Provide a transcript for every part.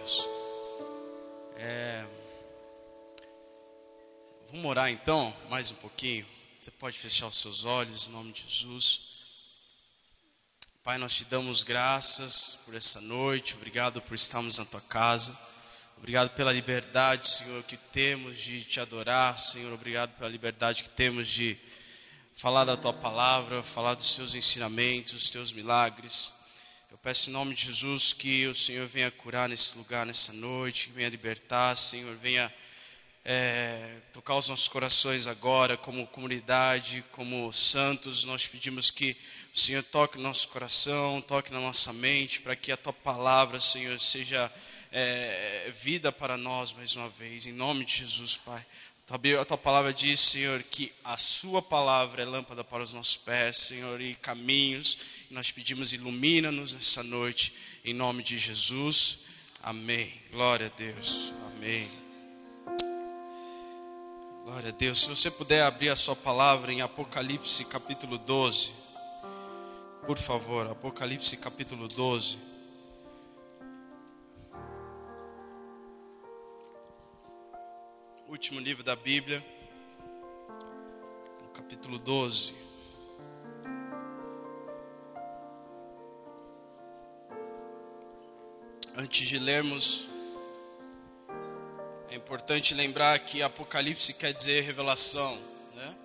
Deus. É... Vamos orar então, mais um pouquinho. Você pode fechar os seus olhos em nome de Jesus. Pai, nós te damos graças por essa noite. Obrigado por estarmos na tua casa. Obrigado pela liberdade, Senhor, que temos de te adorar, Senhor. Obrigado pela liberdade que temos de falar da tua palavra, falar dos seus ensinamentos, dos teus milagres. Eu peço em nome de Jesus que o Senhor venha curar nesse lugar, nessa noite, que venha libertar, Senhor, venha é, tocar os nossos corações agora, como comunidade, como santos. Nós pedimos que o Senhor toque no nosso coração, toque na nossa mente, para que a tua palavra, Senhor, seja é, vida para nós mais uma vez, em nome de Jesus, Pai. A tua palavra diz, Senhor, que a Sua palavra é lâmpada para os nossos pés, Senhor, e caminhos. Nós pedimos, ilumina-nos nessa noite, em nome de Jesus. Amém. Glória a Deus. Amém. Glória a Deus. Se você puder abrir a sua palavra em Apocalipse capítulo 12. Por favor, Apocalipse capítulo 12. último livro da Bíblia, capítulo 12. Antes de lermos, é importante lembrar que Apocalipse quer dizer revelação, né?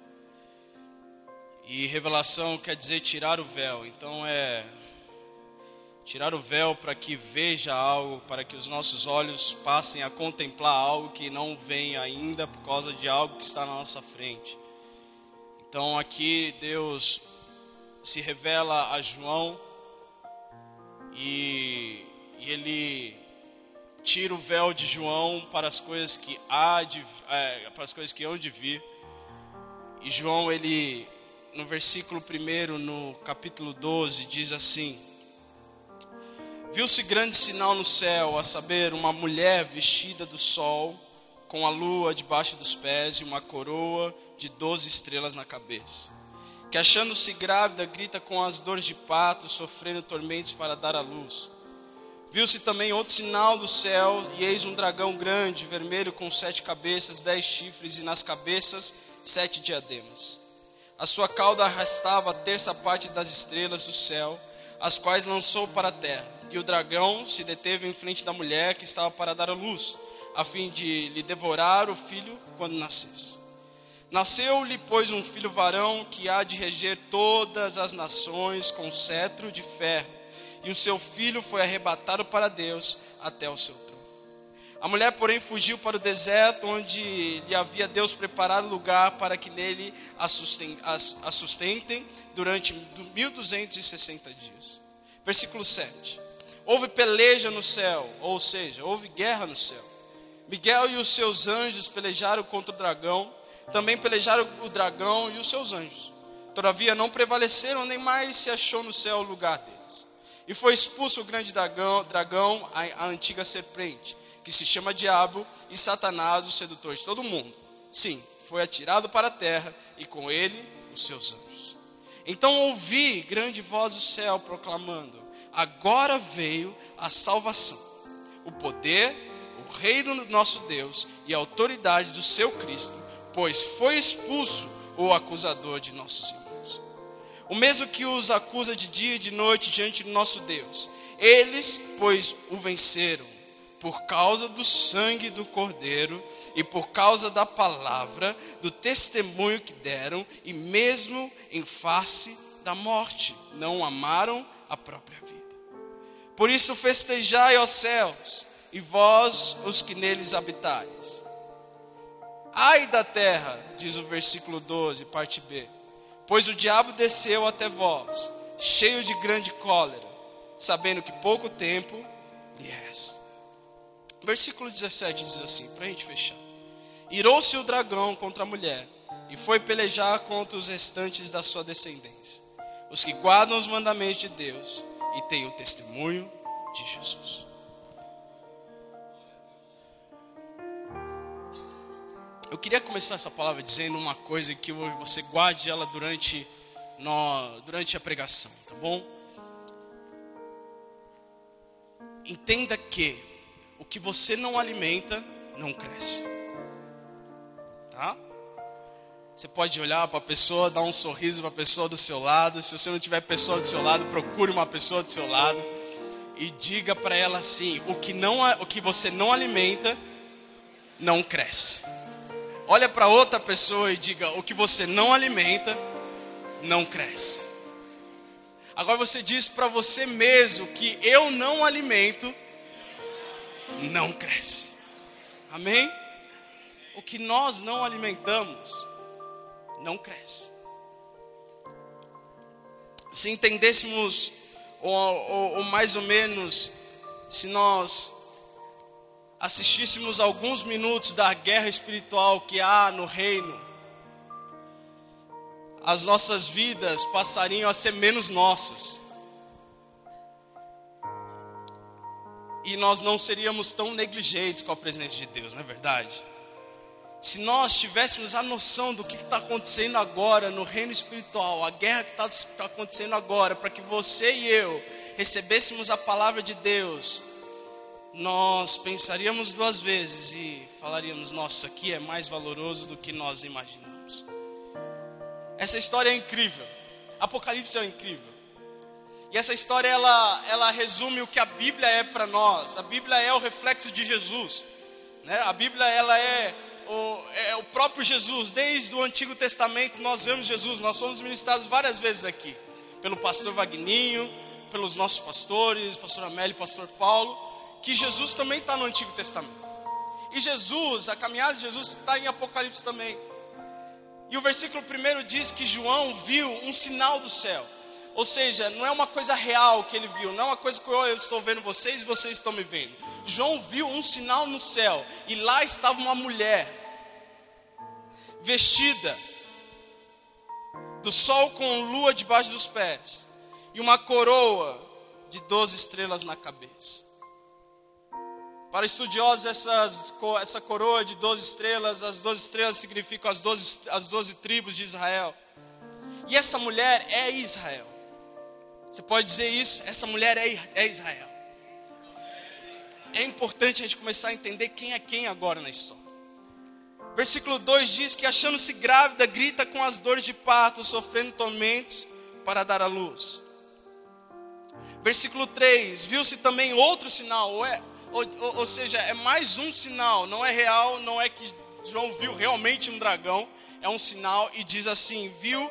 E revelação quer dizer tirar o véu. Então é tirar o véu para que veja algo, para que os nossos olhos passem a contemplar algo que não vem ainda por causa de algo que está na nossa frente. Então aqui Deus se revela a João e, e ele tira o véu de João para as coisas que há de, é, para as coisas que hão de vir. E João ele no versículo 1 no capítulo 12 diz assim: Viu-se grande sinal no céu, a saber, uma mulher vestida do sol, com a lua debaixo dos pés e uma coroa de doze estrelas na cabeça. Que achando-se grávida, grita com as dores de parto, sofrendo tormentos para dar à luz. Viu-se também outro sinal do céu, e eis um dragão grande, vermelho, com sete cabeças, dez chifres, e nas cabeças sete diademas. A sua cauda arrastava a terça parte das estrelas do céu, as quais lançou para a terra e o dragão se deteve em frente da mulher que estava para dar a luz, a fim de lhe devorar o filho quando nascesse. Nasceu-lhe, pois, um filho varão que há de reger todas as nações com cetro de ferro, e o seu filho foi arrebatado para Deus até o seu trono. A mulher, porém, fugiu para o deserto, onde lhe havia Deus preparado lugar para que nele a sustentem durante 1260 dias. Versículo 7 houve peleja no céu, ou seja, houve guerra no céu. Miguel e os seus anjos pelejaram contra o dragão, também pelejaram o dragão e os seus anjos. Todavia não prevaleceram, nem mais se achou no céu o lugar deles. E foi expulso o grande dragão, dragão a, a antiga serpente, que se chama Diabo, e Satanás, o sedutor de todo mundo. Sim, foi atirado para a terra, e com ele os seus anjos. Então ouvi grande voz do céu proclamando: agora veio a salvação, o poder, o reino do nosso Deus e a autoridade do seu Cristo, pois foi expulso o acusador de nossos irmãos. O mesmo que os acusa de dia e de noite diante do nosso Deus. Eles, pois, o venceram por causa do sangue do Cordeiro e por causa da palavra, do testemunho que deram, e mesmo em face da morte, não amaram a própria vida. Por isso festejai, ó céus, e vós os que neles habitais. Ai da terra, diz o versículo 12, parte B, pois o diabo desceu até vós, cheio de grande cólera, sabendo que pouco tempo lhe resta. Versículo 17 diz assim, para a gente fechar: Irou-se o dragão contra a mulher, e foi pelejar contra os restantes da sua descendência, os que guardam os mandamentos de Deus e tem o testemunho de Jesus. Eu queria começar essa palavra dizendo uma coisa que você guarde ela durante, no, durante a pregação, tá bom? Entenda que o que você não alimenta não cresce. Tá? Você pode olhar para a pessoa, dar um sorriso para a pessoa do seu lado. Se você não tiver pessoa do seu lado, procure uma pessoa do seu lado e diga para ela assim: o que não, o que você não alimenta não cresce. Olha para outra pessoa e diga: o que você não alimenta não cresce. Agora você diz para você mesmo que eu não alimento não cresce. Amém? O que nós não alimentamos não cresce. Se entendêssemos, ou, ou, ou mais ou menos, se nós assistíssemos alguns minutos da guerra espiritual que há no reino, as nossas vidas passariam a ser menos nossas. E nós não seríamos tão negligentes com a presença de Deus, não é verdade? Se nós tivéssemos a noção do que está acontecendo agora no reino espiritual, a guerra que está acontecendo agora, para que você e eu recebêssemos a palavra de Deus, nós pensaríamos duas vezes e falaríamos: nossa, aqui é mais valoroso do que nós imaginamos. Essa história é incrível. Apocalipse é incrível. E essa história ela, ela resume o que a Bíblia é para nós. A Bíblia é o reflexo de Jesus. Né? A Bíblia ela é o, é o próprio Jesus. Desde o Antigo Testamento nós vemos Jesus. Nós fomos ministrados várias vezes aqui. Pelo pastor Vagninho, pelos nossos pastores, pastor Amélio pastor Paulo. Que Jesus também está no Antigo Testamento. E Jesus, a caminhada de Jesus está em Apocalipse também. E o versículo primeiro diz que João viu um sinal do céu. Ou seja, não é uma coisa real que ele viu, não é uma coisa que eu estou vendo vocês e vocês estão me vendo. João viu um sinal no céu e lá estava uma mulher vestida do sol com lua debaixo dos pés e uma coroa de doze estrelas na cabeça. Para estudiosos, essas, essa coroa de 12 estrelas, as 12 estrelas significam as 12, as 12 tribos de Israel. E essa mulher é Israel. Você pode dizer isso? Essa mulher é, é Israel. É importante a gente começar a entender quem é quem agora na história. Versículo 2 diz que, achando-se grávida, grita com as dores de parto, sofrendo tormentos para dar à luz. Versículo 3: Viu-se também outro sinal, ou é, ou, ou, seja, é mais um sinal, não é real, não é que João viu realmente um dragão, é um sinal e diz assim: viu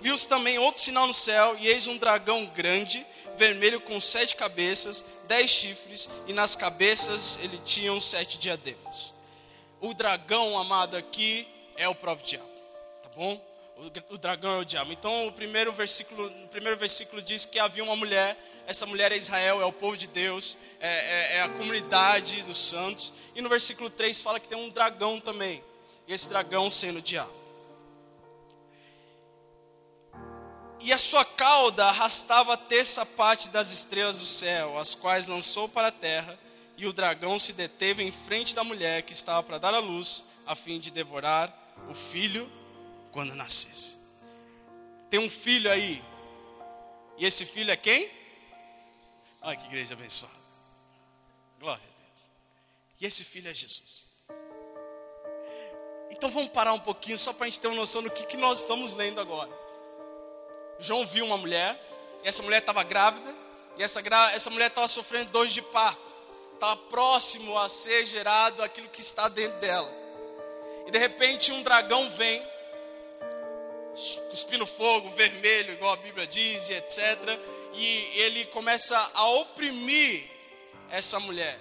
viu-se também outro sinal no céu, e eis um dragão grande, vermelho com sete cabeças, dez chifres, e nas cabeças ele tinha sete diademas. O dragão, amado, aqui é o próprio diabo, tá bom? O, dragão é o diabo. Então, o primeiro versículo, o primeiro versículo diz que havia uma mulher. Essa mulher é Israel, é o povo de Deus, é, é, é a comunidade dos santos. E no versículo 3 fala que tem um dragão também. E esse dragão sendo o diabo. E a sua cauda arrastava a terça parte das estrelas do céu, as quais lançou para a terra. E o dragão se deteve em frente da mulher que estava para dar a luz, a fim de devorar o filho quando nascesse. Tem um filho aí. E esse filho é quem? Olha que igreja abençoada. Glória a Deus. E esse filho é Jesus. Então vamos parar um pouquinho só para a gente ter uma noção do que, que nós estamos lendo agora. João viu uma mulher, e essa mulher estava grávida, e essa, essa mulher estava sofrendo dores de parto. Estava próximo a ser gerado aquilo que está dentro dela. E de repente um dragão vem cuspindo fogo, vermelho, igual a Bíblia diz, e etc. E ele começa a oprimir essa mulher.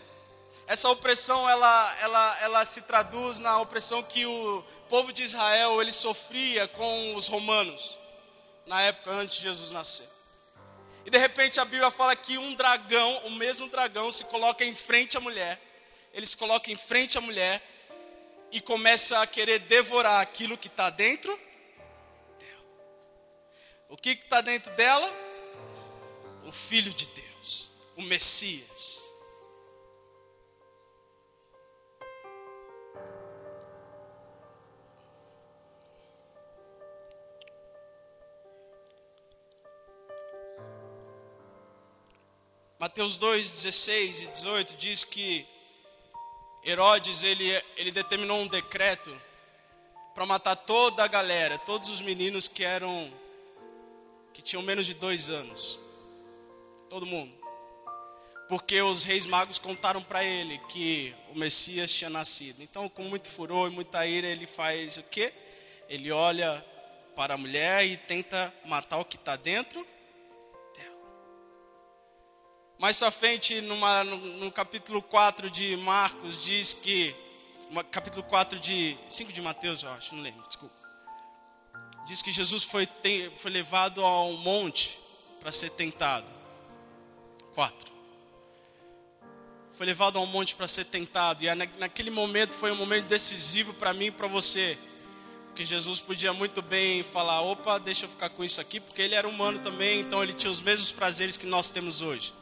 Essa opressão, ela, ela, ela se traduz na opressão que o povo de Israel ele sofria com os romanos na época antes de Jesus nascer. E de repente a Bíblia fala que um dragão, o mesmo dragão, se coloca em frente à mulher. Ele se coloca em frente à mulher e começa a querer devorar aquilo que está dentro o que está dentro dela? O Filho de Deus, o Messias. Mateus 2, 16 e 18 diz que Herodes ele, ele determinou um decreto para matar toda a galera, todos os meninos que eram que tinham menos de dois anos, todo mundo, porque os reis magos contaram para ele que o Messias tinha nascido. Então, com muito furor e muita ira, ele faz o quê? Ele olha para a mulher e tenta matar o que está dentro mais para frente, numa, no, no, capítulo 4 de Marcos, diz que. Capítulo 4 de. 5 de Mateus, eu acho, não lembro, desculpa. Diz que Jesus foi, tem, foi levado a um monte para ser tentado. 4. Foi levado a um monte para ser tentado. E naquele momento foi um momento decisivo para mim e para você. Porque Jesus podia muito bem falar: opa, deixa eu ficar com isso aqui, porque ele era humano também, então ele tinha os mesmos prazeres que nós temos hoje.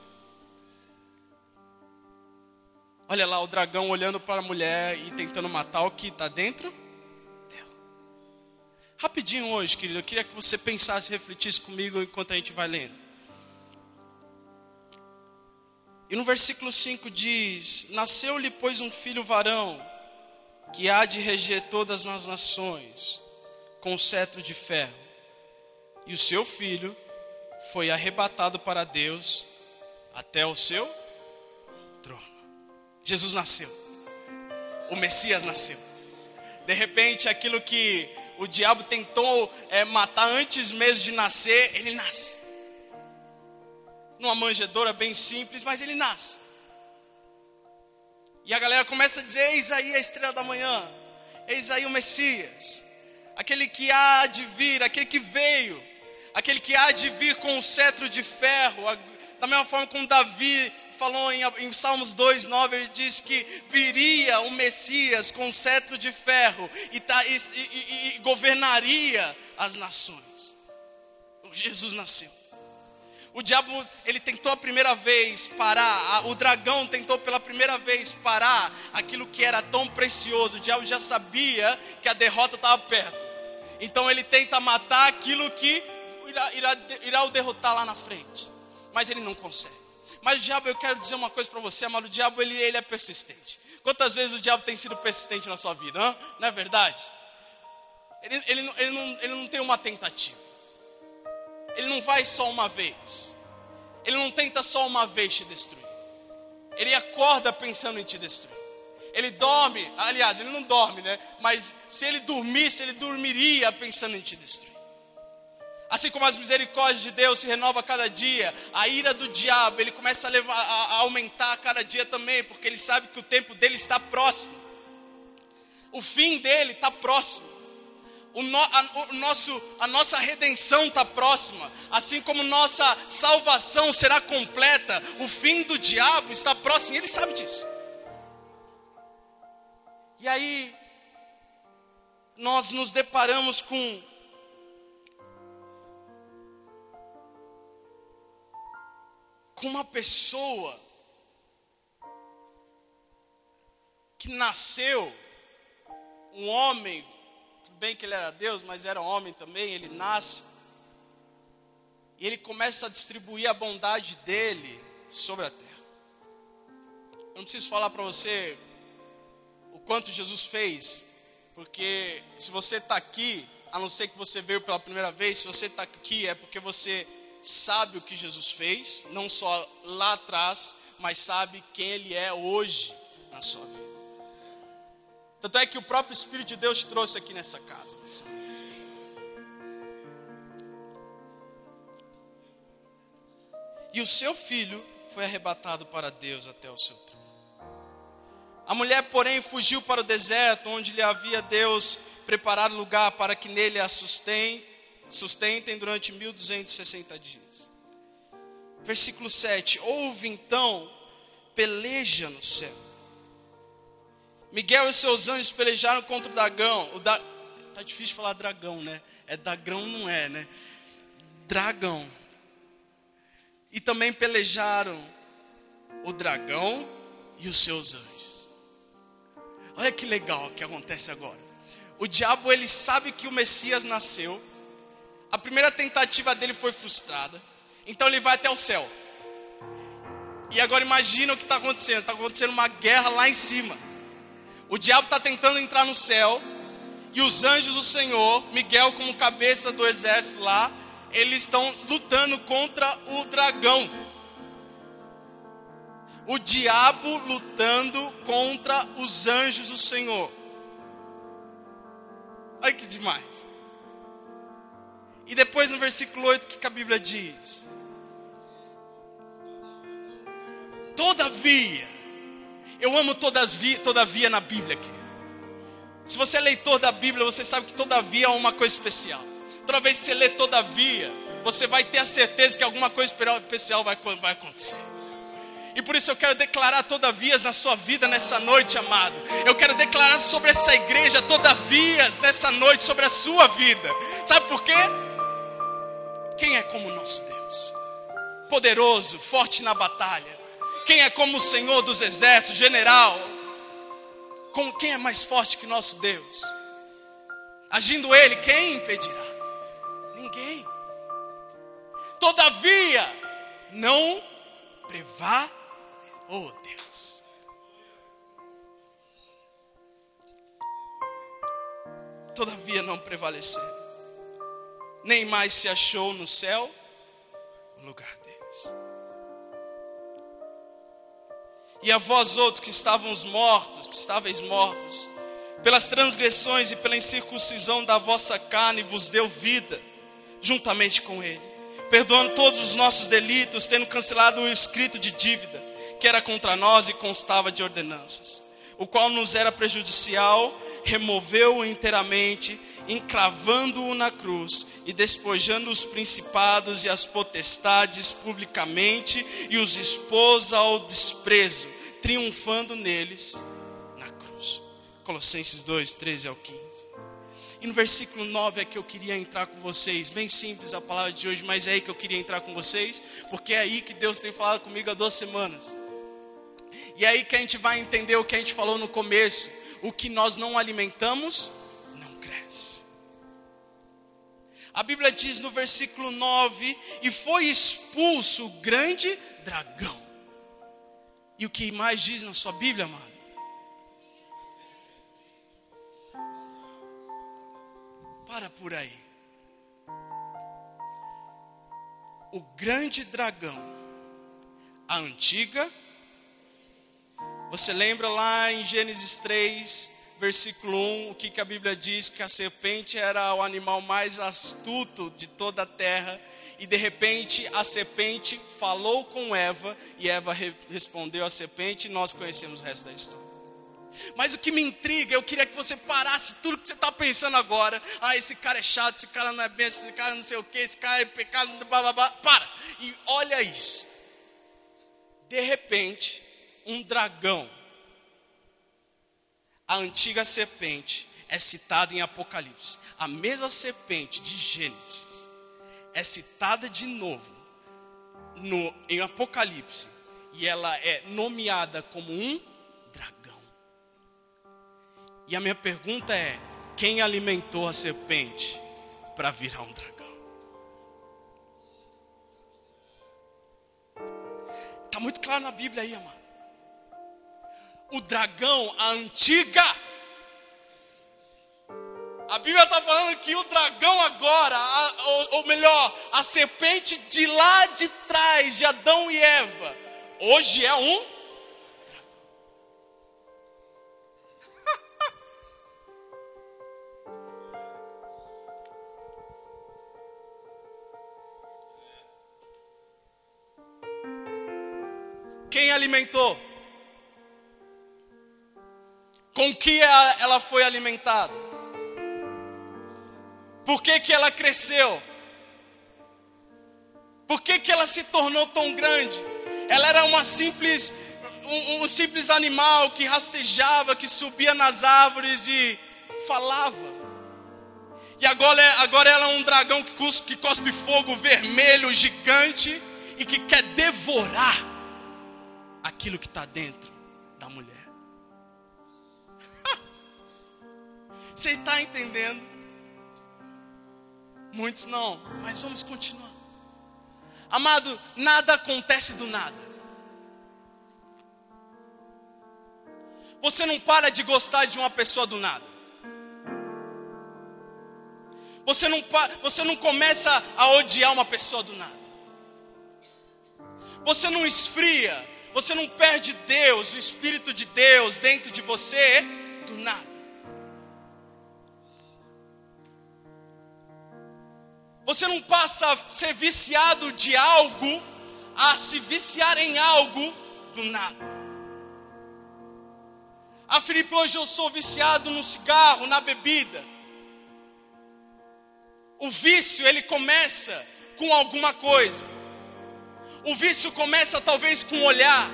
Olha lá o dragão olhando para a mulher e tentando matar o que está dentro. Rapidinho hoje, querido, eu queria que você pensasse, refletisse comigo enquanto a gente vai lendo. E no versículo 5 diz: Nasceu-lhe, pois, um filho varão, que há de reger todas as nações, com cetro de ferro. E o seu filho foi arrebatado para Deus até o seu trono. Jesus nasceu. O Messias nasceu. De repente, aquilo que o diabo tentou é, matar antes mesmo de nascer, ele nasce. Numa manjedoura bem simples, mas ele nasce. E a galera começa a dizer: Eis aí a estrela da manhã, eis aí o Messias, aquele que há de vir, aquele que veio, aquele que há de vir com o cetro de ferro, da mesma forma como Davi falou em, em Salmos 2, 9, ele diz que viria o Messias com cetro de ferro e, tá, e, e, e governaria as nações. Jesus nasceu. O diabo, ele tentou a primeira vez parar, o dragão tentou pela primeira vez parar aquilo que era tão precioso. O diabo já sabia que a derrota estava perto. Então ele tenta matar aquilo que irá, irá, irá o derrotar lá na frente. Mas ele não consegue. Mas o diabo, eu quero dizer uma coisa para você, amado, o diabo ele, ele é persistente. Quantas vezes o diabo tem sido persistente na sua vida? Hein? Não é verdade? Ele, ele, ele, não, ele não tem uma tentativa. Ele não vai só uma vez. Ele não tenta só uma vez te destruir. Ele acorda pensando em te destruir. Ele dorme, aliás, ele não dorme, né? Mas se ele dormisse, ele dormiria pensando em te destruir. Assim como as misericórdias de Deus se renova a cada dia, a ira do diabo, ele começa a, levar, a aumentar a cada dia também, porque ele sabe que o tempo dele está próximo. O fim dele está próximo. O, no, a, o nosso, a nossa redenção está próxima, assim como nossa salvação será completa, o fim do diabo está próximo, e ele sabe disso. E aí, nós nos deparamos com com uma pessoa que nasceu, um homem, tudo bem que ele era Deus, mas era homem também, ele nasce, e ele começa a distribuir a bondade dele sobre a terra. Eu não preciso falar para você o quanto Jesus fez, porque se você está aqui, a não ser que você veio pela primeira vez, se você está aqui é porque você sabe o que Jesus fez, não só lá atrás, mas sabe quem Ele é hoje na sua vida. Tanto é que o próprio Espírito de Deus trouxe aqui nessa casa. E o seu filho foi arrebatado para Deus até o seu trono. A mulher, porém, fugiu para o deserto, onde lhe havia Deus preparado lugar para que nele a sustém sustentem durante 1260 dias. Versículo 7: Houve então peleja no céu. Miguel e seus anjos pelejaram contra o dragão. O da... Tá difícil falar dragão, né? É dragão, não é, né? Dragão. E também pelejaram o dragão e os seus anjos. Olha que legal que acontece agora. O diabo ele sabe que o Messias nasceu a primeira tentativa dele foi frustrada. Então ele vai até o céu. E agora imagina o que está acontecendo. Está acontecendo uma guerra lá em cima. O diabo está tentando entrar no céu. E os anjos do Senhor, Miguel como cabeça do exército lá, eles estão lutando contra o dragão. O diabo lutando contra os anjos do Senhor. Olha que demais. E depois no versículo 8, o que, que a Bíblia diz? Todavia, eu amo todavia, todavia na Bíblia aqui. Se você é leitor da Bíblia, você sabe que todavia é uma coisa especial. Toda vez que você lê todavia, você vai ter a certeza que alguma coisa especial vai, vai acontecer. E por isso eu quero declarar todavias na sua vida nessa noite, amado. Eu quero declarar sobre essa igreja todavias nessa noite sobre a sua vida. Sabe por quê? Quem é como o nosso Deus? Poderoso, forte na batalha. Quem é como o Senhor dos exércitos, general? Com quem é mais forte que nosso Deus? Agindo ele, quem impedirá? Ninguém. Todavia, não prevá, oh Deus. Todavia não prevaleceu, nem mais se achou no céu o lugar deles. E a vós outros que estávamos mortos, que estáveis mortos, pelas transgressões e pela incircuncisão da vossa carne, vos deu vida, juntamente com Ele, perdoando todos os nossos delitos, tendo cancelado o escrito de dívida, que era contra nós e constava de ordenanças, o qual nos era prejudicial, removeu-o inteiramente, encravando-o na cruz e despojando os principados e as potestades publicamente e os expôs ao desprezo, triunfando neles na cruz. Colossenses 2, 13 ao 15. E no versículo 9 é que eu queria entrar com vocês. Bem simples a palavra de hoje, mas é aí que eu queria entrar com vocês, porque é aí que Deus tem falado comigo há duas semanas. E é aí que a gente vai entender o que a gente falou no começo. O que nós não alimentamos, A Bíblia diz no versículo 9: E foi expulso o grande dragão. E o que mais diz na sua Bíblia, amado? Para por aí. O grande dragão, a antiga. Você lembra lá em Gênesis 3, versículo 1, o que, que a Bíblia diz? Que a serpente era o animal mais astuto de toda a terra. E de repente a serpente falou com Eva, e Eva re respondeu à serpente, e nós conhecemos o resto da história. Mas o que me intriga, eu queria que você parasse tudo que você está pensando agora. Ah, esse cara é chato, esse cara não é bem, esse cara não sei o que, esse cara é pecado, blá, blá, blá. Para! E olha isso. De repente, um dragão a antiga serpente é citada em Apocalipse. A mesma serpente de Gênesis é citada de novo no, em Apocalipse. E ela é nomeada como um dragão. E a minha pergunta é: quem alimentou a serpente para virar um dragão? Está muito claro na Bíblia aí, amado o dragão, a antiga. A Bíblia está falando que o dragão agora, a, ou, ou melhor, a serpente de lá de trás de Adão e Eva, hoje é um Quem alimentou? Com que ela foi alimentada? Por que, que ela cresceu? Por que, que ela se tornou tão grande? Ela era uma simples, um, um simples animal que rastejava, que subia nas árvores e falava. E agora, agora ela é um dragão que cuspe, que cospe fogo vermelho, gigante, e que quer devorar aquilo que está dentro da mulher. Você está entendendo? Muitos não, mas vamos continuar. Amado, nada acontece do nada. Você não para de gostar de uma pessoa do nada. Você não, você não começa a odiar uma pessoa do nada. Você não esfria. Você não perde Deus, o Espírito de Deus dentro de você do nada. Você não passa a ser viciado de algo a se viciar em algo do nada. Ah, Felipe, hoje eu sou viciado no cigarro, na bebida. O vício, ele começa com alguma coisa. O vício começa talvez com um olhar.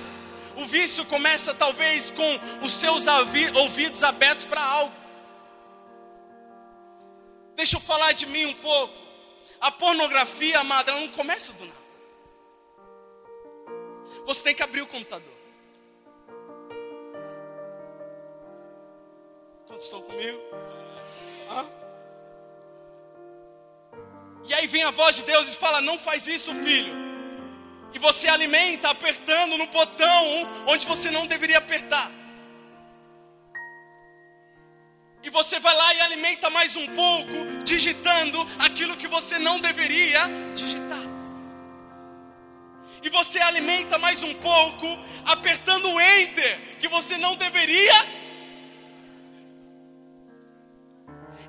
O vício começa talvez com os seus ouvidos abertos para algo. Deixa eu falar de mim um pouco. A pornografia, amada, ela não começa do nada. Você tem que abrir o computador. Quantos estão comigo? Hã? E aí vem a voz de Deus e fala: Não faz isso, filho. E você alimenta apertando no botão onde você não deveria apertar. E você vai lá e alimenta mais um pouco, digitando aquilo que você não deveria digitar. E você alimenta mais um pouco, apertando o enter, que você não deveria.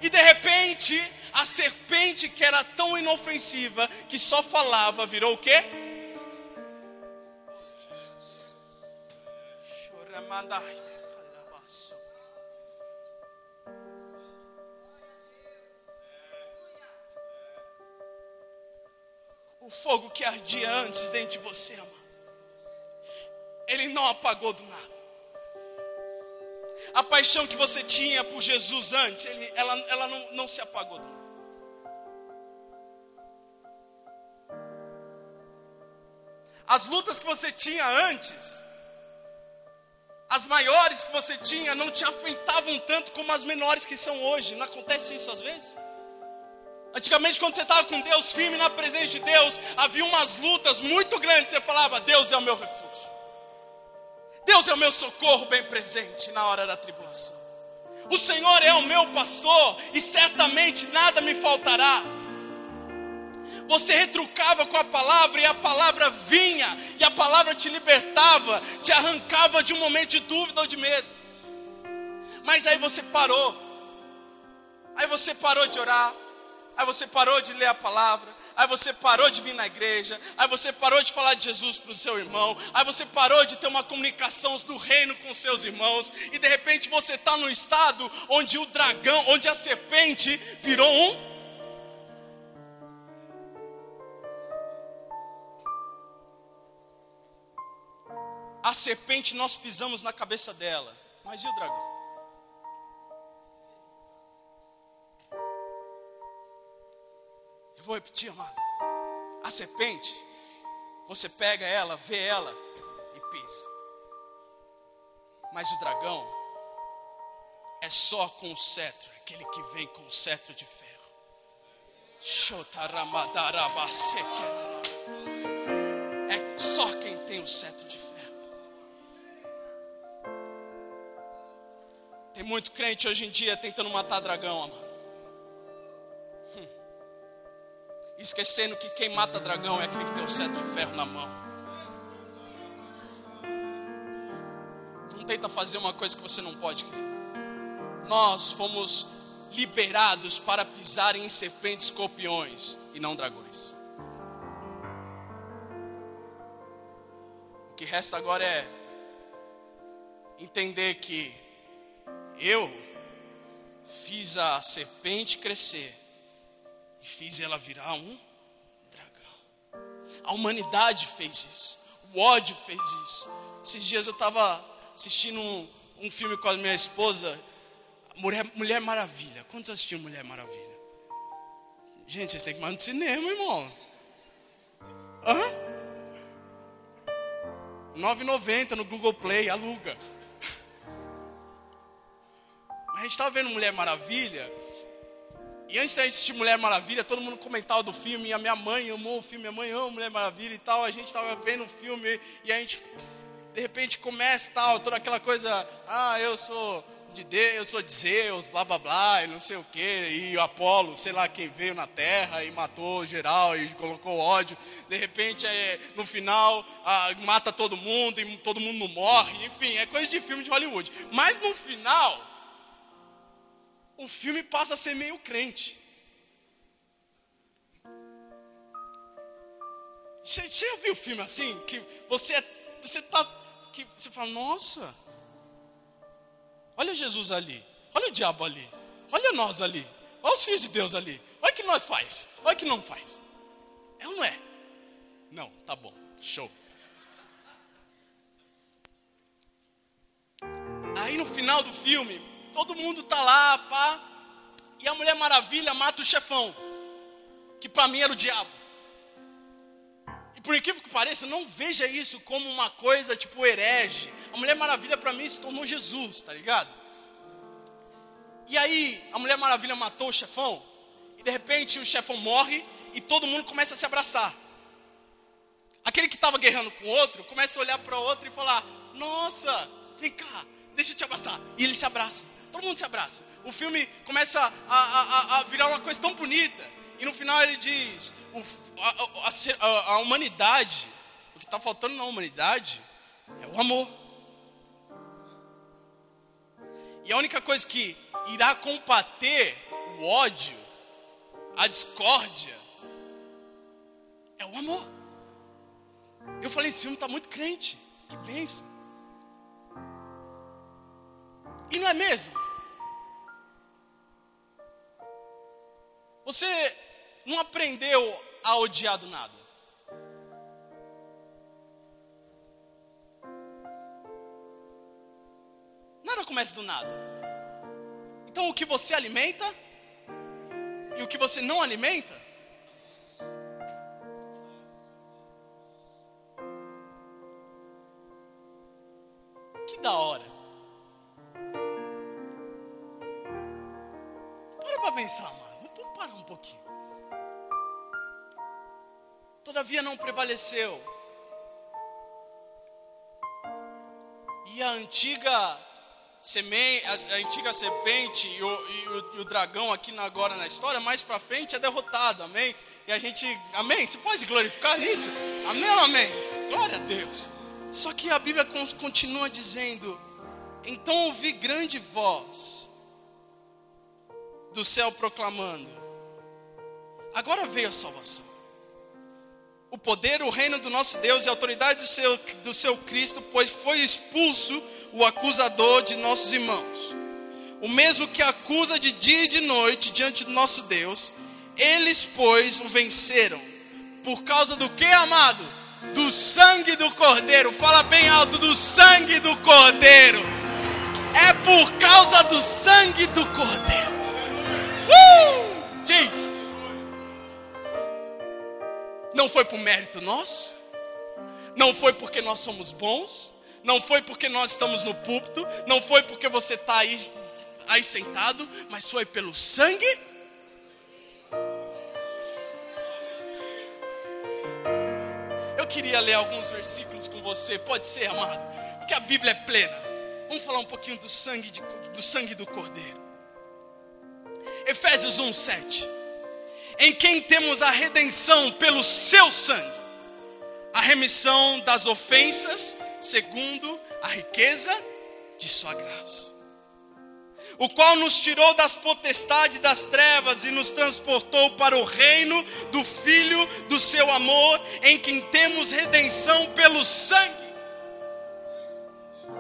E de repente, a serpente que era tão inofensiva, que só falava, virou o quê? O fogo que ardia antes dentro de você, amado. Ele não apagou do nada a paixão que você tinha por Jesus antes, ele, ela, ela não, não se apagou. As lutas que você tinha antes, as maiores que você tinha, não te afetavam tanto como as menores que são hoje. Não acontece isso às vezes? Antigamente, quando você estava com Deus firme na presença de Deus, havia umas lutas muito grandes. Você falava: Deus é o meu refúgio. Deus é o meu socorro bem presente na hora da tribulação. O Senhor é o meu pastor e certamente nada me faltará. Você retrucava com a palavra e a palavra vinha, e a palavra te libertava, te arrancava de um momento de dúvida ou de medo. Mas aí você parou, aí você parou de orar, aí você parou de ler a palavra, aí você parou de vir na igreja, aí você parou de falar de Jesus para o seu irmão, aí você parou de ter uma comunicação do reino com seus irmãos, e de repente você está num estado onde o dragão, onde a serpente virou um. A serpente nós pisamos na cabeça dela, mas e o dragão? Vou repetir, amado. A serpente, você pega ela, vê ela e pisa. Mas o dragão é só com o cetro, aquele que vem com o cetro de ferro. É só quem tem o cetro de ferro. Tem muito crente hoje em dia tentando matar dragão, amado. Esquecendo que quem mata dragão é aquele que tem o cetro de ferro na mão. Não tenta fazer uma coisa que você não pode crer. Nós fomos liberados para pisar em serpentes, escorpiões e não dragões. O que resta agora é entender que eu fiz a serpente crescer e fiz ela virar um dragão. A humanidade fez isso. O ódio fez isso. Esses dias eu estava assistindo um, um, filme com a minha esposa, Mulher, Mulher Maravilha. Quantos assistiram Mulher Maravilha? Gente, vocês têm que ir mais no cinema, irmão. Hã? 9,90 no Google Play, aluga. A gente estava vendo Mulher Maravilha e antes da gente assistir Mulher Maravilha, todo mundo comentava do filme, a minha mãe amou o filme, minha mãe ama Mulher Maravilha e tal. A gente estava vendo o filme e a gente de repente começa tal, toda aquela coisa, ah, eu sou de Deus, eu sou de Zeus, blá blá blá, e não sei o que, e o Apolo, sei lá quem veio na terra e matou geral e colocou ódio. De repente, é, no final, mata todo mundo e todo mundo não morre. Enfim, é coisa de filme de Hollywood. Mas no final, o filme passa a ser meio crente. Você, você já viu filme assim? Que você, é, você tá. Que você fala, nossa, olha Jesus ali, olha o diabo ali, olha nós ali, olha os filhos de Deus ali, olha o que nós faz, olha o que não faz. É ou não é? Não, tá bom, show. Aí no final do filme, todo mundo tá lá, pá, e a Mulher Maravilha mata o chefão, que para mim era o diabo. E por incrível que pareça, não veja isso como uma coisa tipo herege. A Mulher Maravilha para mim se tornou Jesus, tá ligado? E aí, a Mulher Maravilha matou o chefão, e de repente o chefão morre e todo mundo começa a se abraçar. Aquele que estava guerrando com o outro começa a olhar para o outro e falar: Nossa, vem cá, deixa eu te abraçar. E ele se abraça. Todo mundo se abraça. O filme começa a, a, a virar uma coisa tão bonita. E no final ele diz: a, a humanidade, o que está faltando na humanidade é o amor. E a única coisa que irá combater o ódio, a discórdia, é o amor. Eu falei, esse filme está muito crente. Que bênção. E não é mesmo? Você não aprendeu a odiar do nada. Nada começa do nada. Então o que você alimenta e o que você não alimenta Que da hora. Para para pensar, todavia não prevaleceu. E a antiga semente, a, antiga serpente e o, e, o, e o, dragão aqui na, agora na história, mais para frente é derrotado, amém? E a gente, amém? Você pode glorificar nisso? Amém ou amém? Glória a Deus. Só que a Bíblia continua dizendo: Então ouvi grande voz do céu proclamando: Agora veio a salvação o poder, o reino do nosso Deus e a autoridade do seu, do seu Cristo, pois foi expulso o acusador de nossos irmãos. O mesmo que acusa de dia e de noite diante do nosso Deus, eles, pois, o venceram. Por causa do que, amado? Do sangue do Cordeiro. Fala bem alto: do sangue do Cordeiro. É por causa do sangue do Cordeiro. Uh! Jesus. Não foi por mérito nosso, não foi porque nós somos bons, não foi porque nós estamos no púlpito, não foi porque você está aí, aí sentado, mas foi pelo sangue. Eu queria ler alguns versículos com você, pode ser, amado, porque a Bíblia é plena. Vamos falar um pouquinho do sangue, de, do sangue do Cordeiro. Efésios 1, 7 em quem temos a redenção pelo seu sangue, a remissão das ofensas, segundo a riqueza de sua graça. O qual nos tirou das potestades das trevas e nos transportou para o reino do Filho do seu amor, em quem temos redenção pelo sangue,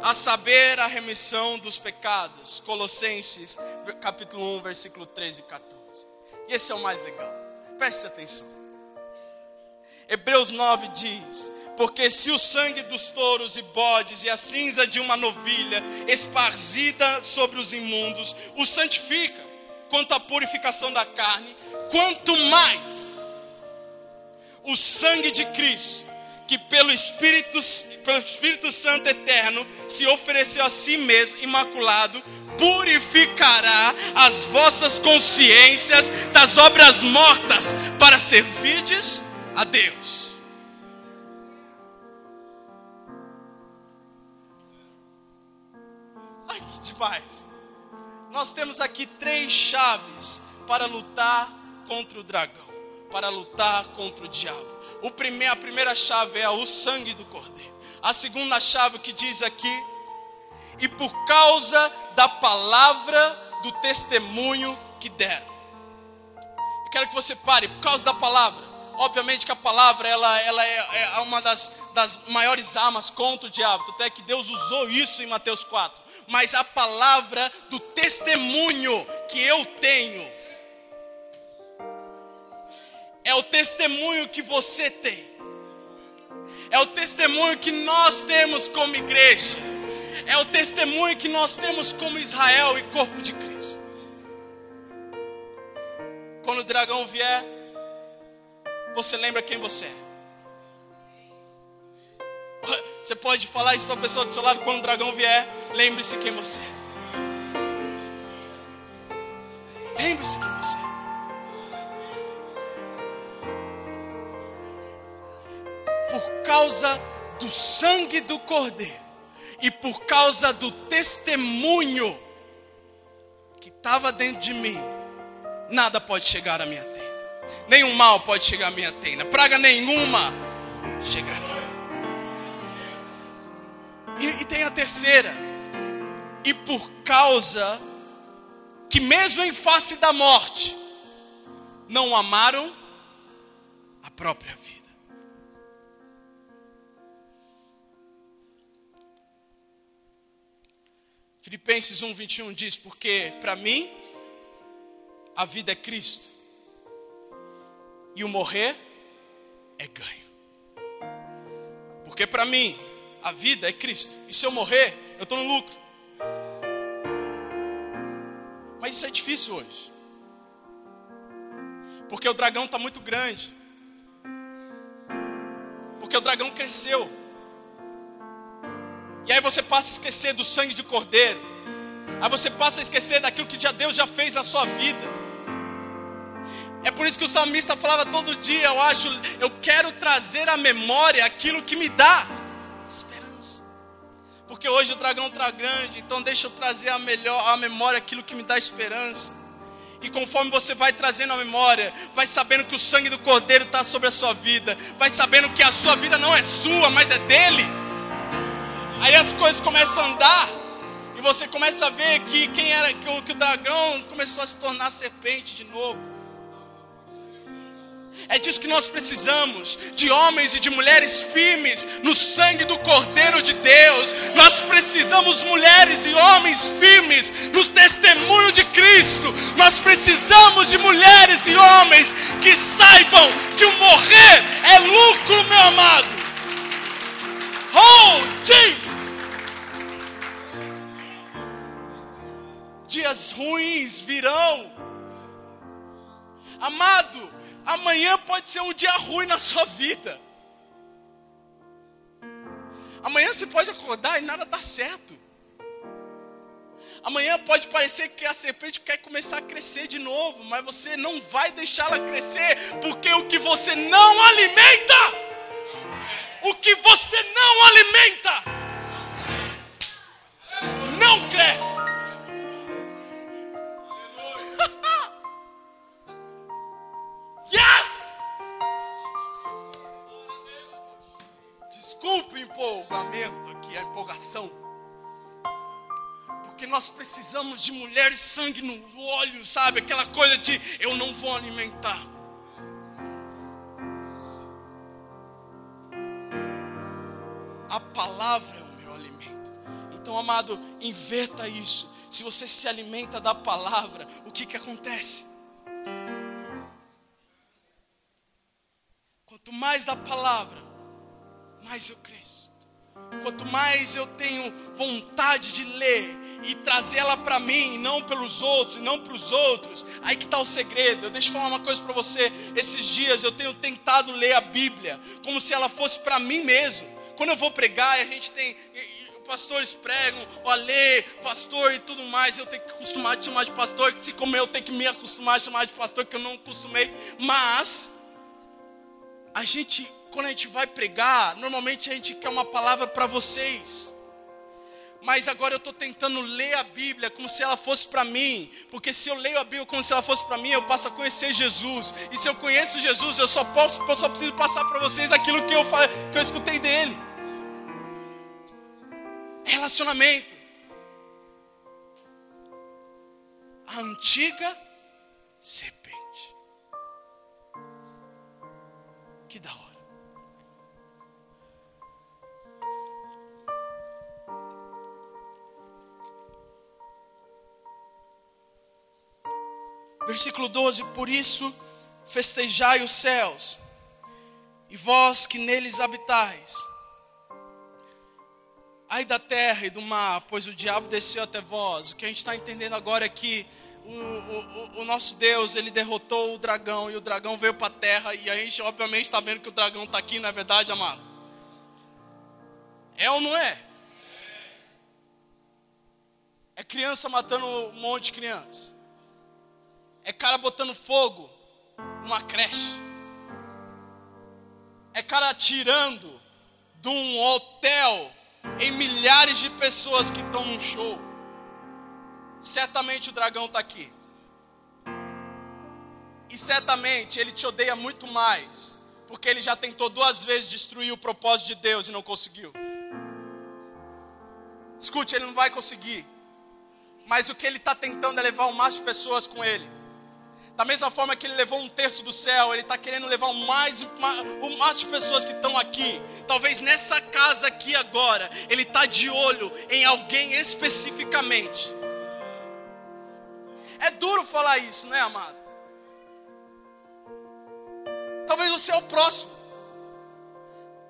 a saber, a remissão dos pecados. Colossenses capítulo 1, versículo 13 e 14. E esse é o mais legal. Preste atenção. Hebreus 9 diz: Porque se o sangue dos touros e bodes e a cinza de uma novilha esparzida sobre os imundos o santifica, quanto à purificação da carne, quanto mais o sangue de Cristo, que pelo Espírito, pelo Espírito Santo eterno se ofereceu a si mesmo imaculado, purificará as vossas consciências das obras mortas para servirdes a Deus. que demais. Nós temos aqui três chaves para lutar contra o dragão, para lutar contra o diabo. O primeiro, a primeira chave é o sangue do cordeiro. A segunda chave que diz aqui, e por causa da palavra do testemunho que deram. Eu quero que você pare, por causa da palavra. Obviamente que a palavra ela, ela é, é uma das, das maiores armas contra o diabo. Até que Deus usou isso em Mateus 4. Mas a palavra do testemunho que eu tenho é o testemunho que você tem. É o testemunho que nós temos como igreja. É o testemunho que nós temos como Israel e corpo de Cristo. Quando o dragão vier, você lembra quem você é. Você pode falar isso para a pessoa do seu lado quando o dragão vier, lembre-se quem você é. Lembre-se quem você é. Causa do sangue do Cordeiro e por causa do testemunho que estava dentro de mim, nada pode chegar à minha tenda. Nenhum mal pode chegar à minha tenda. Praga nenhuma chegará. E, e tem a terceira. E por causa que, mesmo em face da morte, não amaram a própria vida. Filipenses 1, 21 diz: Porque para mim a vida é Cristo, e o morrer é ganho. Porque para mim a vida é Cristo, e se eu morrer, eu estou no lucro. Mas isso é difícil hoje, porque o dragão está muito grande, porque o dragão cresceu. E aí você passa a esquecer do sangue de cordeiro. Aí você passa a esquecer daquilo que já Deus já fez na sua vida. É por isso que o salmista falava todo dia, eu acho, eu quero trazer à memória aquilo que me dá esperança. Porque hoje o dragão está grande, então deixa eu trazer a melhor a memória aquilo que me dá esperança. E conforme você vai trazendo a memória, vai sabendo que o sangue do Cordeiro está sobre a sua vida, vai sabendo que a sua vida não é sua, mas é dele. Aí as coisas começam a andar. E você começa a ver que quem era que o, que o dragão começou a se tornar serpente de novo. É disso que nós precisamos, de homens e de mulheres firmes no sangue do Cordeiro de Deus. Nós precisamos mulheres e homens firmes no testemunho de Cristo. Nós precisamos de mulheres e homens que saibam que o morrer é lucro, meu amado. Oh, Jesus! Dias ruins virão. Amado, amanhã pode ser um dia ruim na sua vida. Amanhã você pode acordar e nada dá certo. Amanhã pode parecer que a serpente quer começar a crescer de novo, mas você não vai deixá-la crescer, porque o que você não alimenta, o que você não alimenta, precisamos de mulheres sangue no olho, sabe? Aquela coisa de eu não vou alimentar. A palavra é o meu alimento. Então, amado, inverta isso. Se você se alimenta da palavra, o que que acontece? Quanto mais da palavra, mais eu cresço. Quanto mais eu tenho vontade de ler e trazê-la para mim, não pelos outros, e não para os outros, aí que está o segredo. Eu deixo falar uma coisa para você. Esses dias eu tenho tentado ler a Bíblia como se ela fosse para mim mesmo. Quando eu vou pregar, a gente tem pastores pregam, ó, lê, pastor e tudo mais. Eu tenho que acostumar a chamar de pastor, que se como eu tenho que me acostumar a chamar de pastor, que eu não acostumei. Mas a gente, quando a gente vai pregar, normalmente a gente quer uma palavra para vocês. Mas agora eu estou tentando ler a Bíblia como se ela fosse para mim, porque se eu leio a Bíblia como se ela fosse para mim, eu passo a conhecer Jesus, e se eu conheço Jesus, eu só posso, eu só preciso passar para vocês aquilo que eu falei, que eu escutei dele. Relacionamento. A antiga serpente. Que da hora. Versículo 12: Por isso festejai os céus, e vós que neles habitais. Ai da terra e do mar, pois o diabo desceu até vós. O que a gente está entendendo agora é que o, o, o, nosso Deus, ele derrotou o dragão, e o dragão veio para a terra, e a gente obviamente está vendo que o dragão está aqui, não é verdade, amado? É ou não é? É criança matando um monte de criança é cara botando fogo numa creche, é cara atirando de um hotel em milhares de pessoas que estão num show. Certamente o dragão está aqui. E certamente ele te odeia muito mais, porque ele já tentou duas vezes destruir o propósito de Deus e não conseguiu. Escute, ele não vai conseguir. Mas o que ele está tentando é levar o máximo de pessoas com ele. Da mesma forma que ele levou um terço do céu, ele está querendo levar o mais, mais de pessoas que estão aqui. Talvez nessa casa aqui agora, ele está de olho em alguém especificamente. É duro falar isso, né, amado? Talvez você é o próximo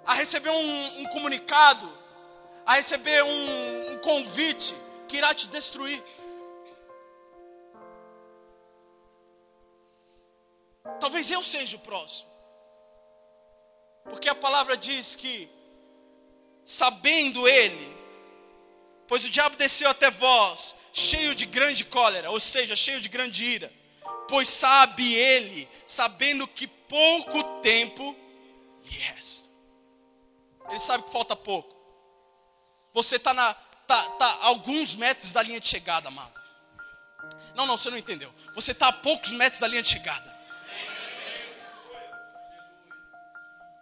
a receber um, um comunicado, a receber um, um convite que irá te destruir. Talvez eu seja o próximo. Porque a palavra diz que, sabendo ele, pois o diabo desceu até vós, cheio de grande cólera, ou seja, cheio de grande ira, pois sabe ele, sabendo que pouco tempo lhe resta. Ele sabe que falta pouco. Você está tá, tá alguns metros da linha de chegada, amado. Não, não, você não entendeu. Você está a poucos metros da linha de chegada.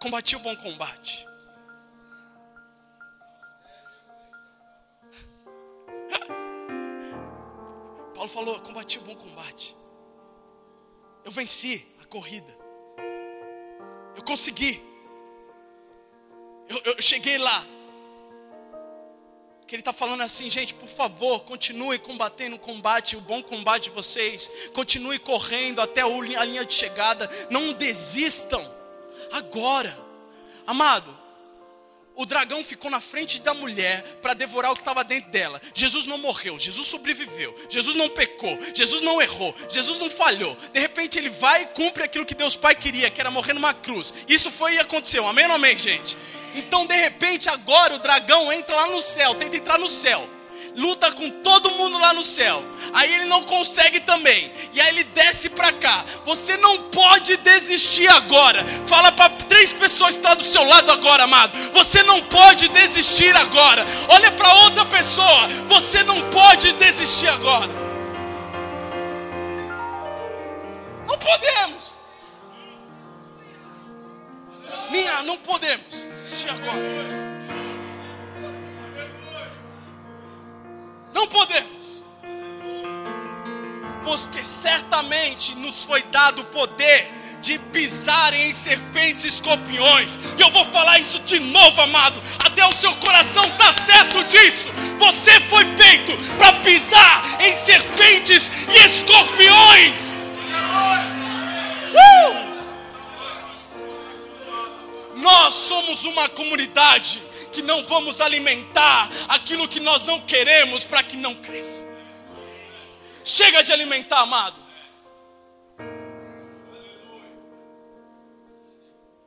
Combati o bom combate. Paulo falou: combati o bom combate. Eu venci a corrida. Eu consegui. Eu, eu cheguei lá. Que ele está falando assim, gente, por favor, continue combatendo o combate, o bom combate de vocês. Continue correndo até a linha de chegada. Não desistam agora. Amado, o dragão ficou na frente da mulher para devorar o que estava dentro dela. Jesus não morreu, Jesus sobreviveu, Jesus não pecou, Jesus não errou, Jesus não falhou. De repente ele vai e cumpre aquilo que Deus Pai queria, que era morrer numa cruz. Isso foi e aconteceu. Amém ou amém, gente? Então, de repente, agora o dragão entra lá no céu, tenta entrar no céu luta com todo mundo lá no céu. Aí ele não consegue também. E aí ele desce para cá. Você não pode desistir agora. Fala para três pessoas que estão do seu lado agora, amado. Você não pode desistir agora. Olha para outra pessoa. Você não pode desistir agora. Não podemos. Minha, não podemos desistir agora. Não podemos. Porque certamente nos foi dado o poder de pisar em serpentes e escorpiões. E eu vou falar isso de novo, amado. Até o seu coração está certo disso. Você foi feito para pisar em serpentes e escorpiões. Uh! Nós somos uma comunidade que não vamos alimentar aquilo que nós não queremos para que não cresça. Chega de alimentar, amado.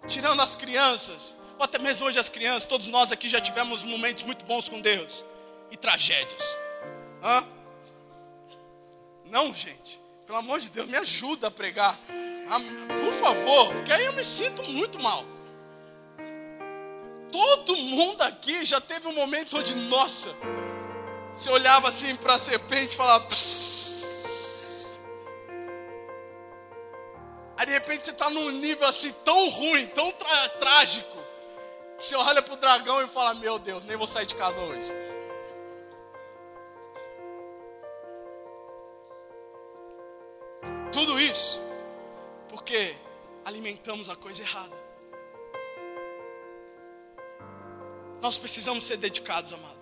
Tirando as crianças, ou até mesmo hoje as crianças, todos nós aqui já tivemos momentos muito bons com Deus e tragédias. Hã? Não, gente. Pelo amor de Deus, me ajuda a pregar. Por favor, porque aí eu me sinto muito mal. Todo mundo aqui já teve um momento onde, nossa, Você olhava assim para a serpente e falava. Aí de repente você está num nível assim tão ruim, tão trágico, que você olha para o dragão e fala: Meu Deus, nem vou sair de casa hoje. Tudo isso porque alimentamos a coisa errada. Nós precisamos ser dedicados, amado.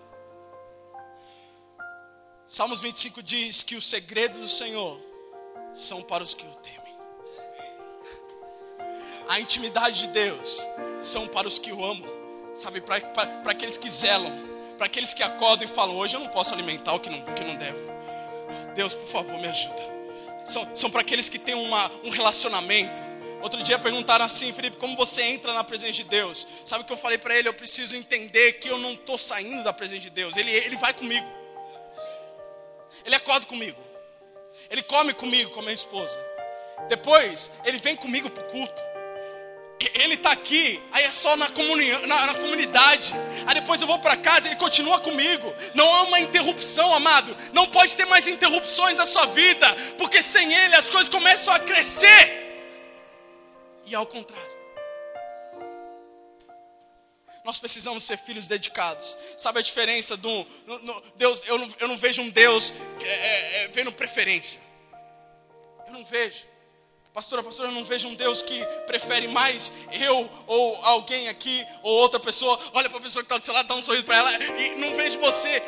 Salmos 25 diz que os segredos do Senhor são para os que o temem. A intimidade de Deus são para os que o amam, sabe? Para, aqueles que zelam, para aqueles que acordam e falam: Hoje eu não posso alimentar o que não, que não devo. Deus, por favor, me ajuda. São, são para aqueles que têm uma, um relacionamento. Outro dia perguntaram assim, Felipe, como você entra na presença de Deus? Sabe o que eu falei para ele? Eu preciso entender que eu não estou saindo da presença de Deus. Ele, ele vai comigo. Ele acorda comigo. Ele come comigo com a minha esposa. Depois, ele vem comigo para o culto. Ele está aqui, aí é só na, na, na comunidade. Aí depois eu vou para casa, ele continua comigo. Não há uma interrupção, amado. Não pode ter mais interrupções na sua vida, porque sem ele as coisas começam a crescer. E ao contrário. Nós precisamos ser filhos dedicados. Sabe a diferença do. No, no, Deus, eu não, eu não, vejo um Deus é, é, é, vendo preferência. Eu não vejo. Pastora, pastora, eu não vejo um Deus que prefere mais eu ou alguém aqui ou outra pessoa. Olha para a pessoa que está do seu lado, dá um sorriso para ela. E não vejo você,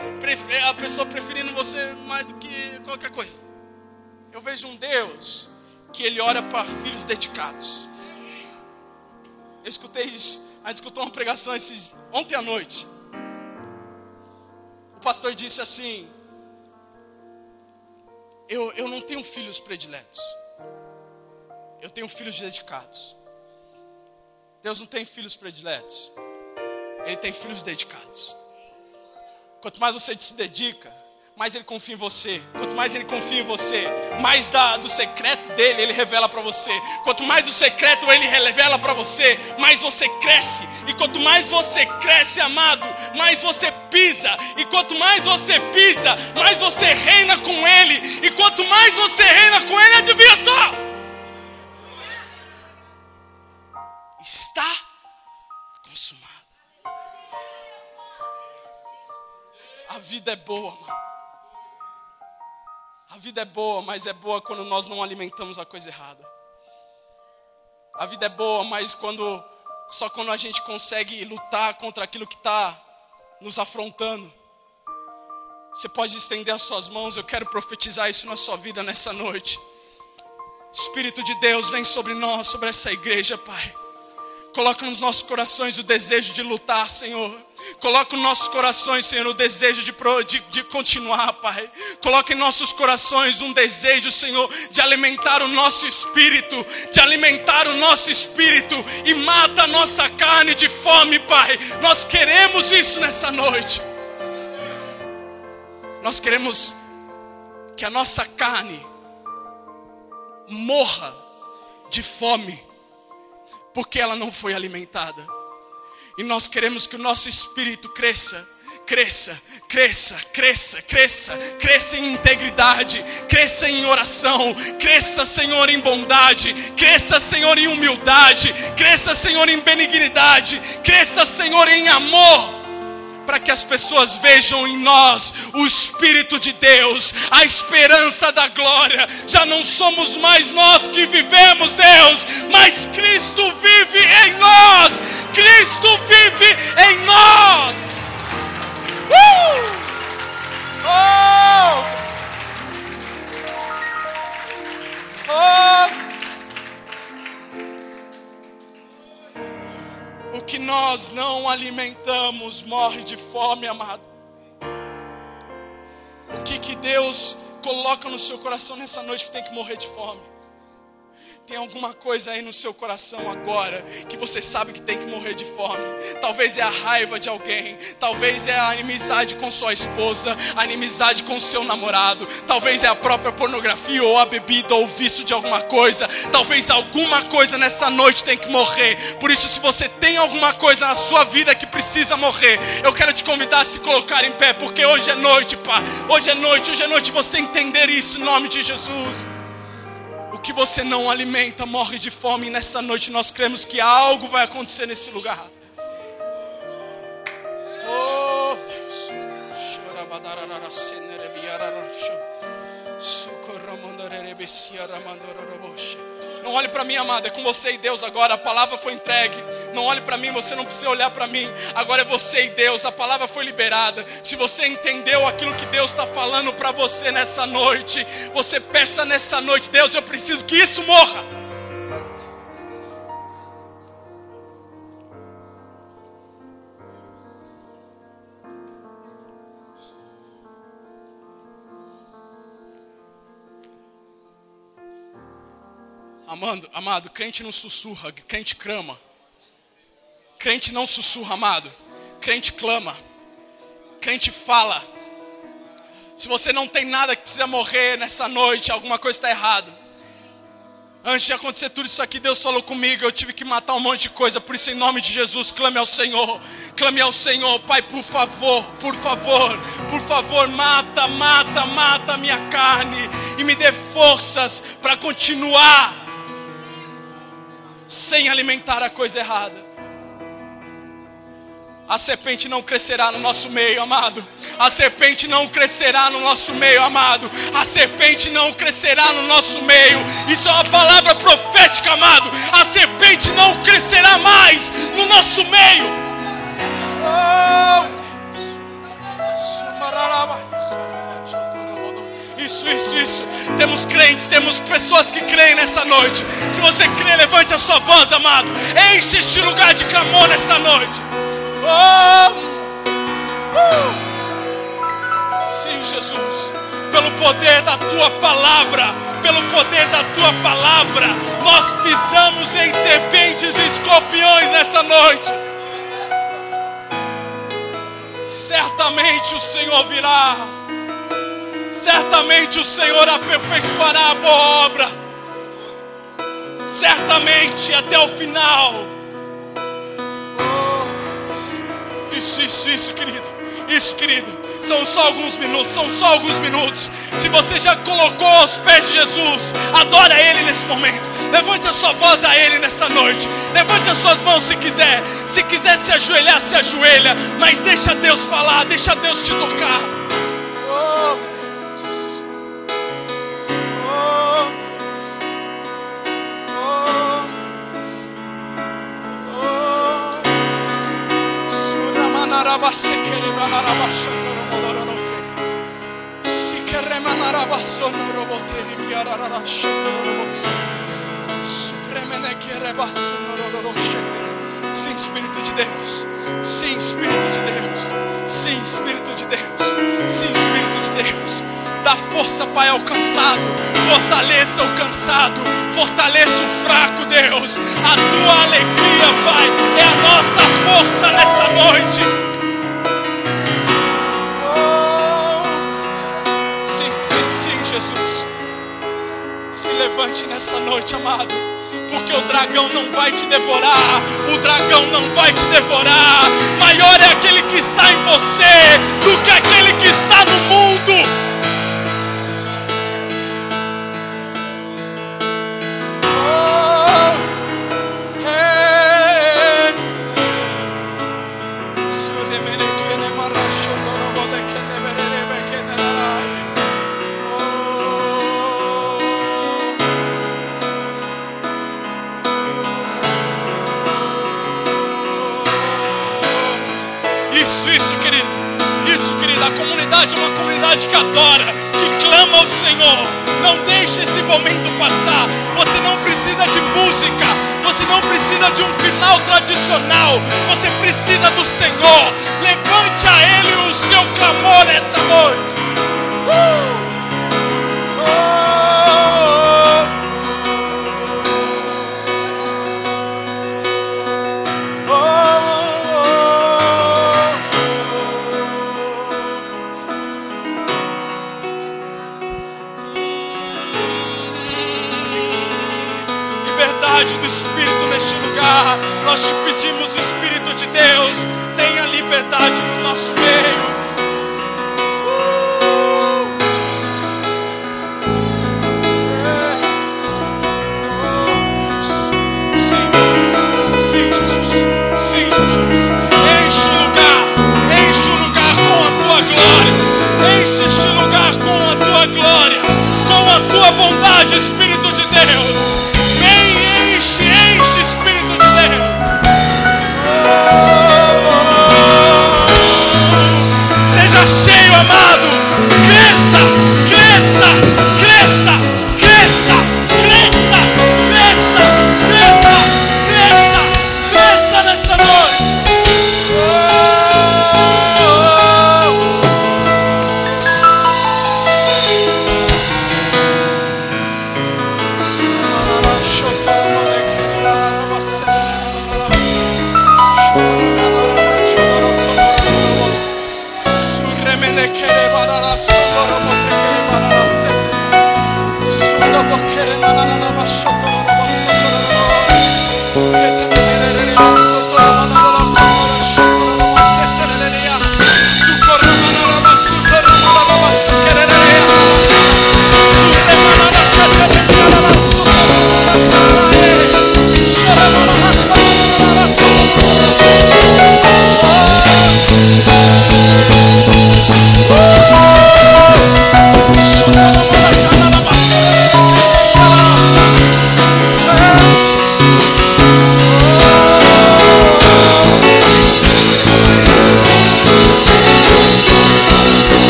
a pessoa preferindo você mais do que qualquer coisa. Eu vejo um Deus que ele olha para filhos dedicados. Eu escutei isso a gente escutou uma pregação esse, ontem à noite. O pastor disse assim: eu, eu não tenho filhos prediletos. Eu tenho filhos dedicados. Deus não tem filhos prediletos. Ele tem filhos dedicados. Quanto mais você se dedica, mais ele confia em você. Quanto mais ele confia em você, mais da, do secreto dele ele revela para você. Quanto mais o secreto ele revela para você, mais você cresce. E quanto mais você cresce, amado, mais você pisa. E quanto mais você pisa, mais você reina com ele. E quanto mais você reina com ele, adivinha só? Está consumado. A vida é boa, mano. A vida é boa, mas é boa quando nós não alimentamos a coisa errada. A vida é boa, mas quando só quando a gente consegue lutar contra aquilo que está nos afrontando. Você pode estender as suas mãos, eu quero profetizar isso na sua vida nessa noite. Espírito de Deus, vem sobre nós, sobre essa igreja, Pai. Coloca nos nossos corações o desejo de lutar, Senhor. Coloca nos nossos corações, Senhor, o desejo de, de, de, continuar, Pai. Coloca em nossos corações um desejo, Senhor, de alimentar o nosso espírito, de alimentar o nosso espírito e mata a nossa carne de fome, Pai. Nós queremos isso nessa noite. Nós queremos que a nossa carne morra de fome porque ela não foi alimentada. E nós queremos que o nosso espírito cresça, cresça, cresça, cresça, cresça, cresça em integridade, cresça em oração, cresça, Senhor, em bondade, cresça, Senhor, em humildade, cresça, Senhor, em benignidade, cresça, Senhor, em amor para que as pessoas vejam em nós o Espírito de Deus, a esperança da glória. Já não somos mais nós que vivemos, Deus, mas Cristo vive em nós. Cristo vive em nós. Uh! Oh! Oh! O que nós não alimentamos morre de fome, amado. O que, que Deus coloca no seu coração nessa noite que tem que morrer de fome? Tem alguma coisa aí no seu coração agora que você sabe que tem que morrer de fome. Talvez é a raiva de alguém, talvez é a inimizade com sua esposa, a inimizade com seu namorado, talvez é a própria pornografia ou a bebida ou o vício de alguma coisa. Talvez alguma coisa nessa noite tem que morrer. Por isso, se você tem alguma coisa na sua vida que precisa morrer, eu quero te convidar a se colocar em pé, porque hoje é noite, pá. Hoje é noite, hoje é noite você entender isso em nome de Jesus que você não alimenta morre de fome. E nessa noite nós cremos que algo vai acontecer nesse lugar. Oh Deus. Não olhe para mim, amada, é com você e Deus agora. A palavra foi entregue. Não olhe para mim, você não precisa olhar para mim. Agora é você e Deus. A palavra foi liberada. Se você entendeu aquilo que Deus está falando para você nessa noite, você peça nessa noite: Deus, eu preciso que isso morra. Amando, amado, crente não sussurra, crente clama. Crente não sussurra, amado. Crente clama. Crente fala. Se você não tem nada que precisa morrer nessa noite, alguma coisa está errada. Antes de acontecer tudo isso aqui, Deus falou comigo. Eu tive que matar um monte de coisa. Por isso, em nome de Jesus, clame ao Senhor. Clame ao Senhor, Pai, por favor, por favor, por favor, mata, mata, mata a minha carne e me dê forças para continuar sem alimentar a coisa errada. A serpente não crescerá no nosso meio, amado. A serpente não crescerá no nosso meio, amado. A serpente não crescerá no nosso meio. Isso é uma palavra profética, amado. A serpente não crescerá mais no nosso meio. Crentes, temos pessoas que creem nessa noite. Se você crê, levante a sua voz, amado. Enche este lugar de clamor nessa noite. Oh! Uh! Sim, Jesus. Pelo poder da tua palavra, pelo poder da tua palavra, nós pisamos em serpentes e escorpiões nessa noite. Certamente o Senhor virá certamente o Senhor aperfeiçoará a boa obra. Certamente até o final. Oh, isso, isso, isso, querido. Isso, querido. São só alguns minutos, são só alguns minutos. Se você já colocou aos pés de Jesus, adora Ele nesse momento. Levante a sua voz a Ele nessa noite. Levante as suas mãos se quiser. Se quiser se ajoelhar, se ajoelha. Mas deixa Deus falar, deixa Deus te tocar. Sim, Espírito de Deus. Sim, Espírito de Deus. Sim, Espírito de Deus. Sim, Espírito de Deus. Dá força, Pai, ao cansado. Fortaleça o cansado. Fortaleça o fraco, Deus. A tua alegria, Pai, é a nossa vai te devorar. O dragão não vai te devorar. Maior é aquele que está em você do que aquele que está no mundo.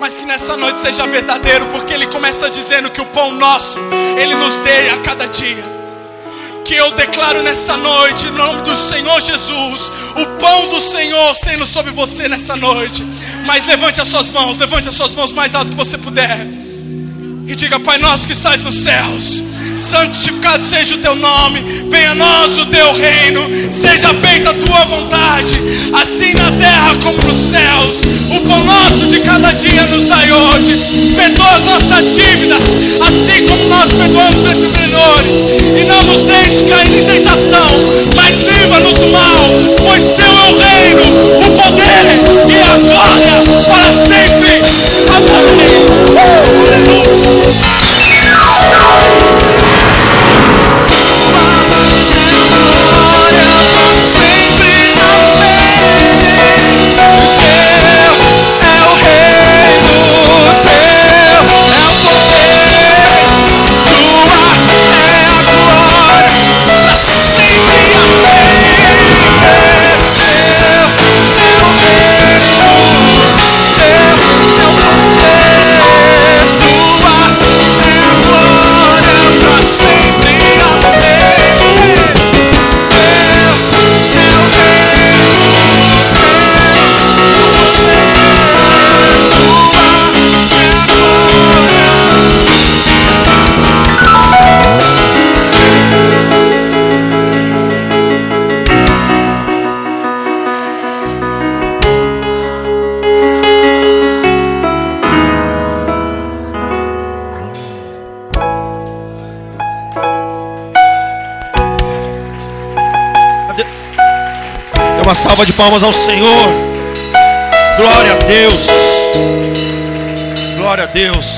Mas que nessa noite seja verdadeiro, porque Ele começa dizendo que o pão nosso, Ele nos dê a cada dia. Que eu declaro nessa noite, em nome do Senhor Jesus, o pão do Senhor sendo sobre você nessa noite. Mas levante as suas mãos, levante as suas mãos mais alto que você puder. Diga, Pai nosso que estás nos céus santificado seja o teu nome, venha a nós o teu reino, seja feita a tua vontade, assim na terra como nos céus. O pão nosso de cada dia nos dai hoje, perdoa as nossas dívidas, assim como nós perdoamos esses menores, e não nos deixe cair em tentação, mas livra-nos do mal, pois teu é o reino, o poder e a glória para sempre. Amém. Uh, Hallelujah. Salva de palmas ao Senhor. Glória a Deus. Glória a Deus.